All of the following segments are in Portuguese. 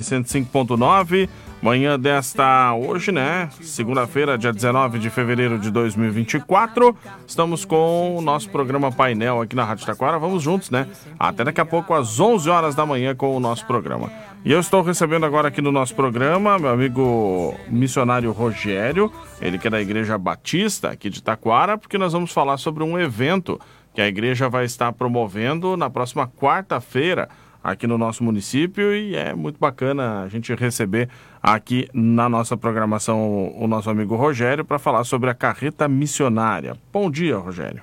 105.9, manhã desta hoje, né? Segunda-feira, dia 19 de fevereiro de 2024. Estamos com o nosso programa painel aqui na Rádio Taquara. Vamos juntos, né? Até daqui a pouco, às 11 horas da manhã, com o nosso programa. E eu estou recebendo agora aqui no nosso programa meu amigo missionário Rogério, ele que é da Igreja Batista aqui de Taquara, porque nós vamos falar sobre um evento que a igreja vai estar promovendo na próxima quarta-feira aqui no nosso município e é muito bacana a gente receber aqui na nossa programação o nosso amigo Rogério para falar sobre a carreta missionária. Bom dia, Rogério.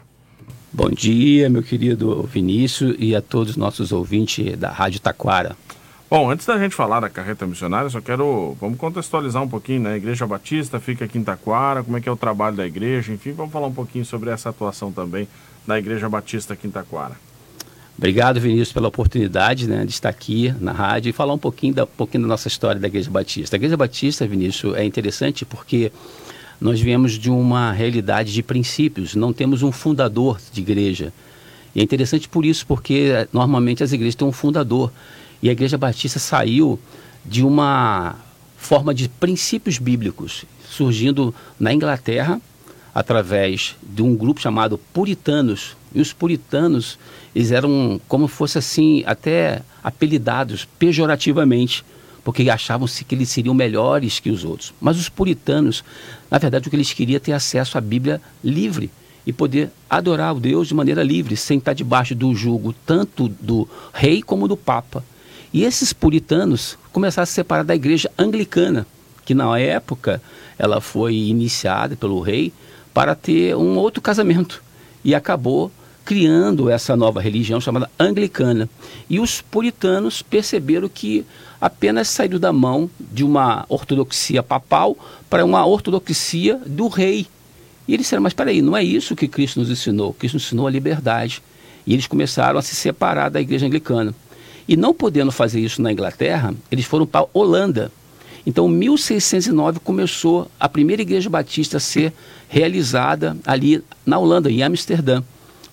Bom dia, meu querido Vinícius e a todos os nossos ouvintes da Rádio Taquara. Bom, antes da gente falar da carreta missionária, só quero, vamos contextualizar um pouquinho, né? A Igreja Batista fica aqui em Taquara, como é que é o trabalho da igreja, enfim, vamos falar um pouquinho sobre essa atuação também da Igreja Batista aqui em Taquara. Obrigado, Vinícius, pela oportunidade né, de estar aqui na rádio e falar um pouquinho da, pouquinho da nossa história da Igreja Batista. A Igreja Batista, Vinícius, é interessante porque nós viemos de uma realidade de princípios, não temos um fundador de igreja. E é interessante por isso, porque eh, normalmente as igrejas têm um fundador. E a Igreja Batista saiu de uma forma de princípios bíblicos, surgindo na Inglaterra, através de um grupo chamado Puritanos. E os puritanos, eles eram como fosse assim, até apelidados pejorativamente, porque achavam-se que eles seriam melhores que os outros. Mas os puritanos, na verdade, o que eles queriam é ter acesso à Bíblia livre e poder adorar o Deus de maneira livre, sem estar debaixo do jugo tanto do rei como do papa. E esses puritanos começaram a se separar da igreja anglicana, que na época ela foi iniciada pelo rei para ter um outro casamento. E acabou criando essa nova religião chamada anglicana. E os puritanos perceberam que apenas saiu da mão de uma ortodoxia papal para uma ortodoxia do rei. E eles disseram, mas espera aí, não é isso que Cristo nos ensinou. Cristo nos ensinou a liberdade. E eles começaram a se separar da igreja anglicana. E não podendo fazer isso na Inglaterra, eles foram para a Holanda. Então, 1609 começou a primeira igreja batista a ser realizada ali na Holanda, em Amsterdã,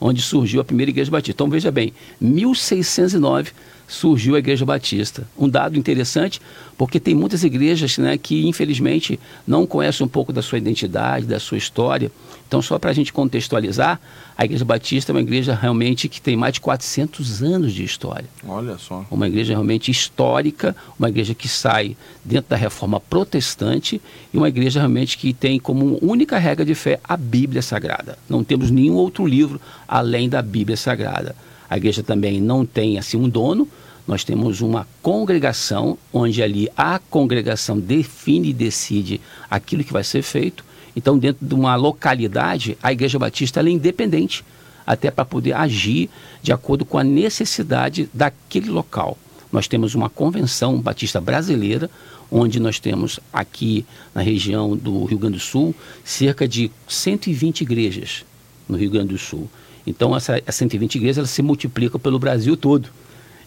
onde surgiu a primeira igreja batista. Então, veja bem, 1609 surgiu a Igreja Batista. Um dado interessante, porque tem muitas igrejas né, que, infelizmente, não conhecem um pouco da sua identidade, da sua história. Então, só para a gente contextualizar, a Igreja Batista é uma igreja realmente que tem mais de 400 anos de história. Olha só. Uma igreja realmente histórica, uma igreja que sai dentro da reforma protestante e uma igreja realmente que tem como única regra de fé a Bíblia Sagrada. Não temos nenhum outro livro além da Bíblia Sagrada. A igreja também não tem assim um dono, nós temos uma congregação onde ali a congregação define e decide aquilo que vai ser feito. Então, dentro de uma localidade, a Igreja Batista é independente, até para poder agir de acordo com a necessidade daquele local. Nós temos uma convenção batista brasileira, onde nós temos aqui na região do Rio Grande do Sul cerca de 120 igrejas no Rio Grande do Sul. Então, essa, essa 120 igrejas se multiplica pelo Brasil todo.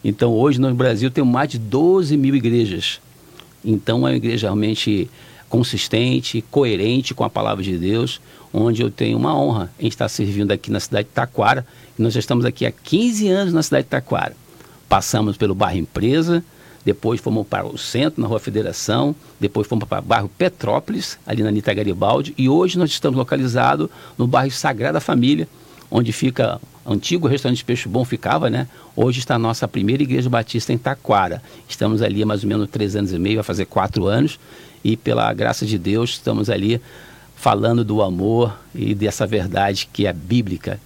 Então, hoje no Brasil tem mais de 12 mil igrejas. Então, é uma igreja realmente consistente, coerente com a palavra de Deus, onde eu tenho uma honra em estar servindo aqui na cidade de Taquara. nós já estamos aqui há 15 anos na cidade de Taquara. Passamos pelo bairro Empresa, depois fomos para o centro, na Rua Federação, depois fomos para o bairro Petrópolis, ali na Anitta Garibaldi, e hoje nós estamos localizados no bairro Sagrada Família, onde fica antigo restaurante Peixe Bom ficava, né? Hoje está a nossa primeira igreja batista em Taquara. Estamos ali há mais ou menos três anos e meio, vai fazer quatro anos, e pela graça de Deus estamos ali falando do amor e dessa verdade que é bíblica.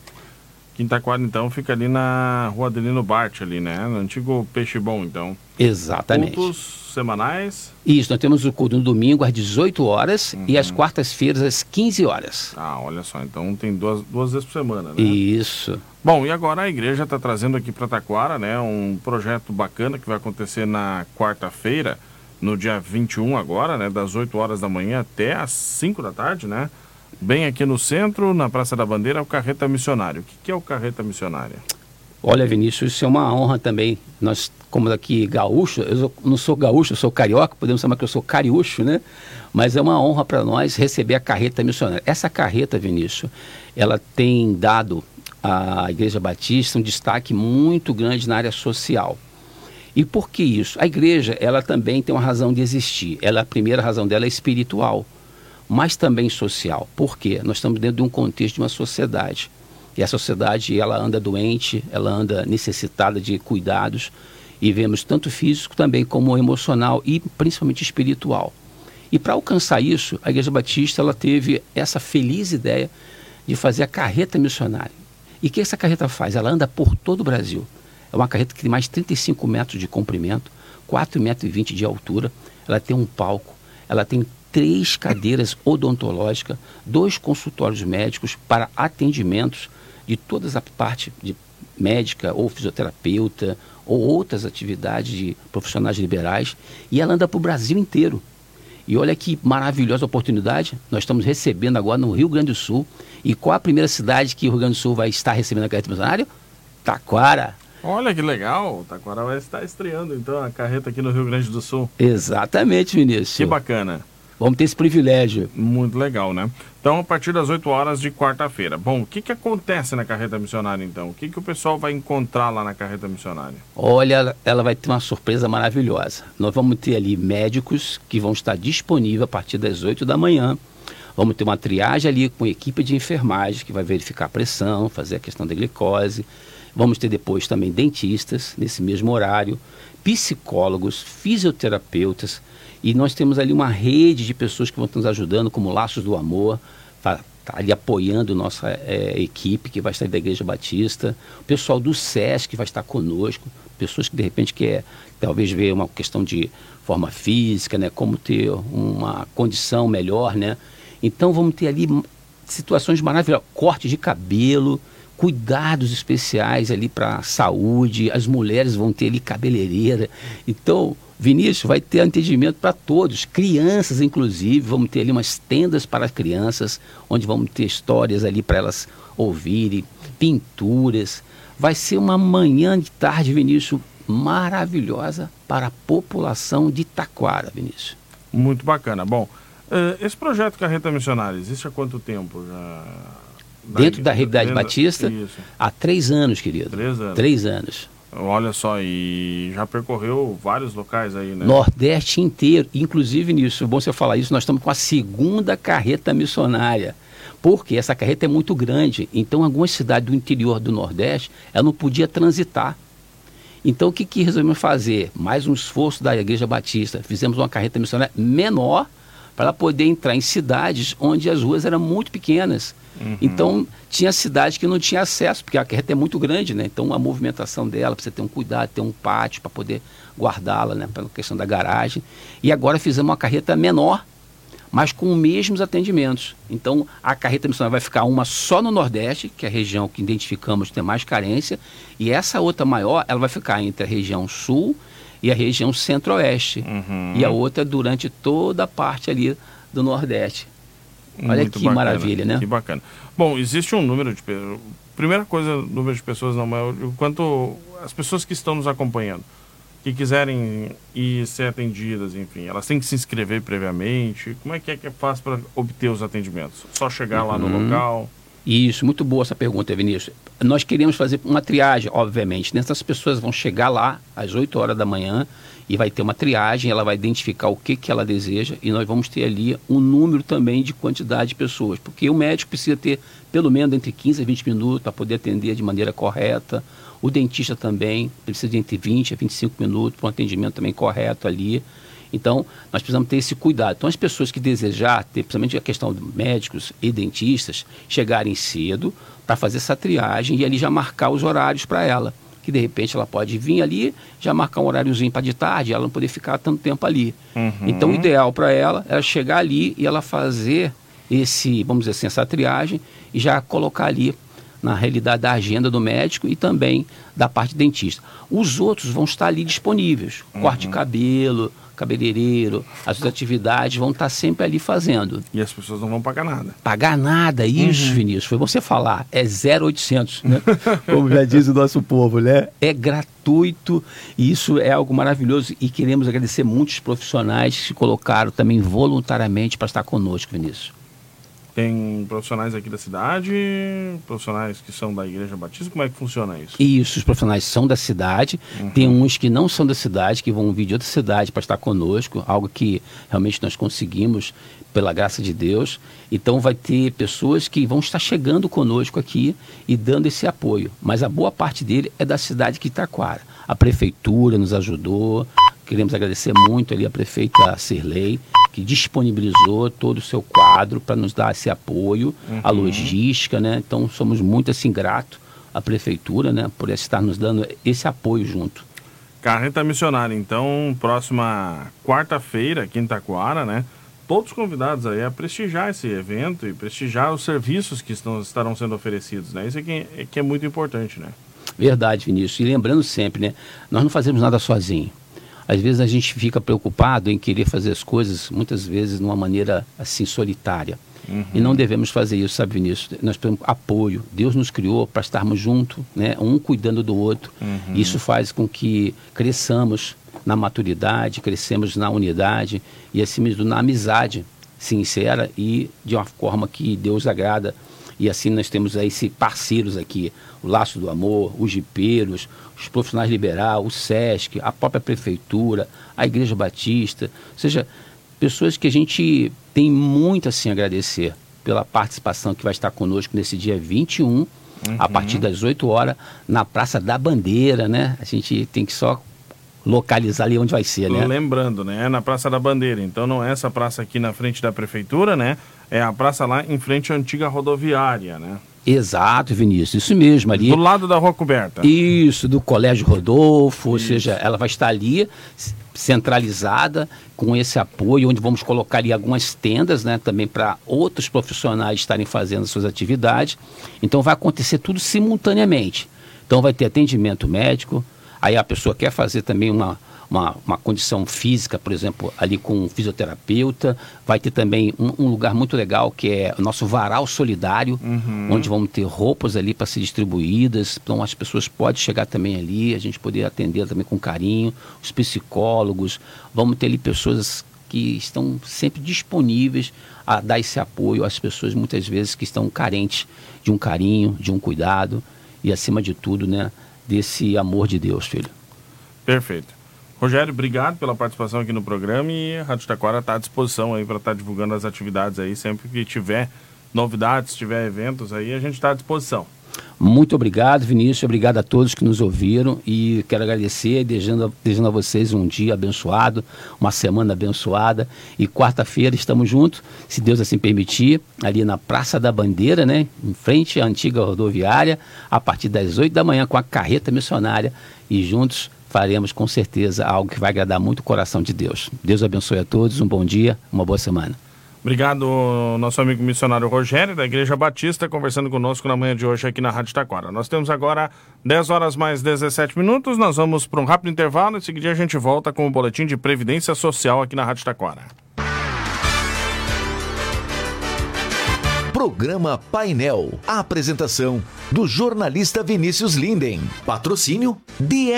Quintaquara, então, fica ali na rua Adelino Bart, ali, né? No antigo Peixe Bom, então. Exatamente. Cultos semanais? Isso, nós temos o culto no domingo às 18 horas uhum. e às quartas-feiras às 15 horas. Ah, olha só, então tem duas, duas vezes por semana, né? Isso. Bom, e agora a igreja está trazendo aqui para Taquara, né, um projeto bacana que vai acontecer na quarta-feira, no dia 21 agora, né, das 8 horas da manhã até às 5 da tarde, né? Bem aqui no centro, na Praça da Bandeira, o Carreta Missionário. O que é o Carreta Missionária? Olha, Vinícius, isso é uma honra também. Nós, como aqui gaúcho, eu não sou gaúcho, eu sou carioca, podemos chamar que eu sou cariúcho, né? Mas é uma honra para nós receber a carreta missionária. Essa carreta, Vinícius, ela tem dado à Igreja Batista um destaque muito grande na área social. E por que isso? A igreja, ela também tem uma razão de existir. Ela, a primeira razão dela é espiritual, mas também social. Por quê? Nós estamos dentro de um contexto de uma sociedade. E a sociedade, ela anda doente, ela anda necessitada de cuidados, e vemos tanto físico também como emocional e principalmente espiritual. E para alcançar isso, a Igreja Batista ela teve essa feliz ideia de fazer a carreta missionária. E o que essa carreta faz? Ela anda por todo o Brasil. É uma carreta que tem mais 35 metros de comprimento, 4,20 metros de altura. Ela tem um palco, ela tem três cadeiras odontológicas, dois consultórios médicos para atendimentos de toda a parte de médica ou fisioterapeuta ou outras atividades de profissionais liberais. E ela anda para o Brasil inteiro. E olha que maravilhosa oportunidade. Nós estamos recebendo agora no Rio Grande do Sul. E qual a primeira cidade que o Rio Grande do Sul vai estar recebendo a carreta missionária? Taquara. Olha que legal, Taquara vai estar estreando então a carreta aqui no Rio Grande do Sul. Exatamente, Vinícius. Que bacana. Vamos ter esse privilégio. Muito legal, né? Então, a partir das 8 horas de quarta-feira. Bom, o que, que acontece na carreta missionária, então? O que, que o pessoal vai encontrar lá na carreta missionária? Olha, ela vai ter uma surpresa maravilhosa. Nós vamos ter ali médicos que vão estar disponíveis a partir das 8 da manhã. Vamos ter uma triagem ali com equipe de enfermagem que vai verificar a pressão, fazer a questão da glicose. Vamos ter depois também dentistas nesse mesmo horário, psicólogos, fisioterapeutas, e nós temos ali uma rede de pessoas que vão nos ajudando, como Laços do Amor, tá, tá ali apoiando nossa é, equipe que vai estar da Igreja Batista, o pessoal do SESC vai estar conosco, pessoas que de repente quer talvez ver uma questão de forma física, né, como ter uma condição melhor, né? Então vamos ter ali situações maravilhosas, corte de cabelo, cuidados especiais ali para a saúde, as mulheres vão ter ali cabeleireira. Então, Vinícius, vai ter atendimento para todos, crianças inclusive, vamos ter ali umas tendas para crianças, onde vamos ter histórias ali para elas ouvirem, pinturas. Vai ser uma manhã de tarde, Vinícius, maravilhosa para a população de Taquara, Vinícius. Muito bacana. Bom, eh, esse projeto Carreta Missionária existe há quanto tempo já? Dentro da Realidade Batista? Isso. Há três anos, querido. Três anos. Três anos. Olha só, e já percorreu vários locais aí, né? Nordeste inteiro. Inclusive nisso, é bom você falar isso, nós estamos com a segunda carreta missionária. Porque essa carreta é muito grande. Então, algumas cidades do interior do Nordeste, ela não podia transitar. Então, o que, que resolvemos fazer? Mais um esforço da Igreja Batista. Fizemos uma carreta missionária menor para poder entrar em cidades onde as ruas eram muito pequenas. Uhum. Então, tinha cidades que não tinha acesso, porque a carreta é muito grande, né? Então, a movimentação dela, precisa ter um cuidado, ter um pátio para poder guardá-la, né? Pela questão da garagem. E agora fizemos uma carreta menor, mas com os mesmos atendimentos. Então, a carreta missionária vai ficar uma só no Nordeste, que é a região que identificamos que tem mais carência, e essa outra maior, ela vai ficar entre a região Sul e a região Centro-Oeste. Uhum. E a outra durante toda a parte ali do Nordeste. Olha Muito que bacana, maravilha, né? Que bacana. Bom, existe um número de pessoas. Primeira coisa, número de pessoas não, mas o quanto as pessoas que estão nos acompanhando, que quiserem ir ser atendidas, enfim, elas têm que se inscrever previamente. Como é que é que é faz para obter os atendimentos? Só chegar uhum. lá no uhum. local? Isso, muito boa essa pergunta, Vinícius. Nós queremos fazer uma triagem, obviamente. Essas pessoas vão chegar lá às 8 horas da manhã e vai ter uma triagem, ela vai identificar o que, que ela deseja e nós vamos ter ali um número também de quantidade de pessoas, porque o médico precisa ter pelo menos entre 15 a 20 minutos para poder atender de maneira correta. O dentista também precisa de entre 20 a 25 minutos para um atendimento também correto ali. Então, nós precisamos ter esse cuidado. Então, as pessoas que desejar, ter, principalmente a questão de médicos e dentistas, chegarem cedo para fazer essa triagem e ali já marcar os horários para ela. Que de repente ela pode vir ali, já marcar um horáriozinho para de tarde, ela não poder ficar tanto tempo ali. Uhum. Então, o ideal para ela é chegar ali e ela fazer esse, vamos dizer assim, essa triagem e já colocar ali na realidade da agenda do médico e também da parte dentista. Os outros vão estar ali disponíveis, uhum. corte de cabelo, cabeleireiro, as suas atividades vão estar sempre ali fazendo. E as pessoas não vão pagar nada. Pagar nada, isso, uhum. Vinícius, foi você falar, é 0800, né? Como já diz o nosso povo, né? É gratuito e isso é algo maravilhoso e queremos agradecer muitos profissionais que se colocaram também voluntariamente para estar conosco, Vinícius. Tem profissionais aqui da cidade, profissionais que são da Igreja Batista, como é que funciona isso? Isso, os profissionais são da cidade, uhum. tem uns que não são da cidade, que vão vir de outra cidade para estar conosco, algo que realmente nós conseguimos pela graça de Deus. Então vai ter pessoas que vão estar chegando conosco aqui e dando esse apoio. Mas a boa parte dele é da cidade de Itaquara. A prefeitura nos ajudou, Queremos agradecer muito ali a prefeita Cirlei, que disponibilizou todo o seu quadro para nos dar esse apoio, uhum. a logística, né? Então somos muito assim gratos à prefeitura, né, por estar nos dando esse apoio junto. Carreta Missionária, então, próxima quarta-feira, aqui em Taquara, né? Todos convidados aí a prestigiar esse evento e prestigiar os serviços que estão, estarão sendo oferecidos, né? Isso é que, é que é muito importante, né? Verdade, Vinícius. E lembrando sempre, né? Nós não fazemos nada sozinho. Às vezes a gente fica preocupado em querer fazer as coisas, muitas vezes, de uma maneira assim solitária. Uhum. E não devemos fazer isso, sabe, Vinícius? Nós temos apoio. Deus nos criou para estarmos juntos, né? um cuidando do outro. Uhum. Isso faz com que cresçamos na maturidade, crescemos na unidade e, acima de tudo, na amizade sincera e de uma forma que Deus agrada. E assim nós temos aí esse parceiros aqui, o Laço do Amor, os jipeiros, os profissionais liberal, o SESC, a própria prefeitura, a Igreja Batista, ou seja, pessoas que a gente tem muito assim a agradecer pela participação que vai estar conosco nesse dia 21, uhum. a partir das 8 horas, na Praça da Bandeira, né? A gente tem que só localizar ali onde vai ser, né? Lembrando, né? É na Praça da Bandeira. Então não é essa praça aqui na frente da prefeitura, né? É a praça lá em frente à antiga rodoviária, né? Exato, Vinícius, isso mesmo ali. Do lado da rua coberta. Isso, do Colégio Rodolfo, isso. ou seja, ela vai estar ali centralizada com esse apoio, onde vamos colocar ali algumas tendas, né, também para outros profissionais estarem fazendo suas atividades. Então vai acontecer tudo simultaneamente. Então vai ter atendimento médico, aí a pessoa quer fazer também uma uma, uma condição física, por exemplo, ali com um fisioterapeuta. Vai ter também um, um lugar muito legal que é o nosso varal solidário, uhum. onde vamos ter roupas ali para ser distribuídas. Então as pessoas podem chegar também ali, a gente poder atender também com carinho. Os psicólogos, vamos ter ali pessoas que estão sempre disponíveis a dar esse apoio às pessoas muitas vezes que estão carentes de um carinho, de um cuidado e acima de tudo, né, desse amor de Deus, filho. Perfeito. Rogério, obrigado pela participação aqui no programa e a Rádio Taquara está à disposição aí para estar tá divulgando as atividades aí, sempre que tiver novidades, tiver eventos aí, a gente está à disposição. Muito obrigado, Vinícius. Obrigado a todos que nos ouviram e quero agradecer, desejando, desejando a vocês um dia abençoado, uma semana abençoada. E quarta-feira estamos juntos, se Deus assim permitir, ali na Praça da Bandeira, né, em frente à antiga rodoviária, a partir das 8 da manhã com a carreta missionária e juntos faremos com certeza algo que vai agradar muito o coração de Deus. Deus abençoe a todos, um bom dia, uma boa semana. Obrigado, nosso amigo missionário Rogério, da Igreja Batista, conversando conosco na manhã de hoje aqui na Rádio Taquara. Nós temos agora 10 horas mais 17 minutos, nós vamos para um rápido intervalo, em seguida a gente volta com o boletim de Previdência Social aqui na Rádio Taquara. Programa Painel. A apresentação do jornalista Vinícius Linden. Patrocínio DR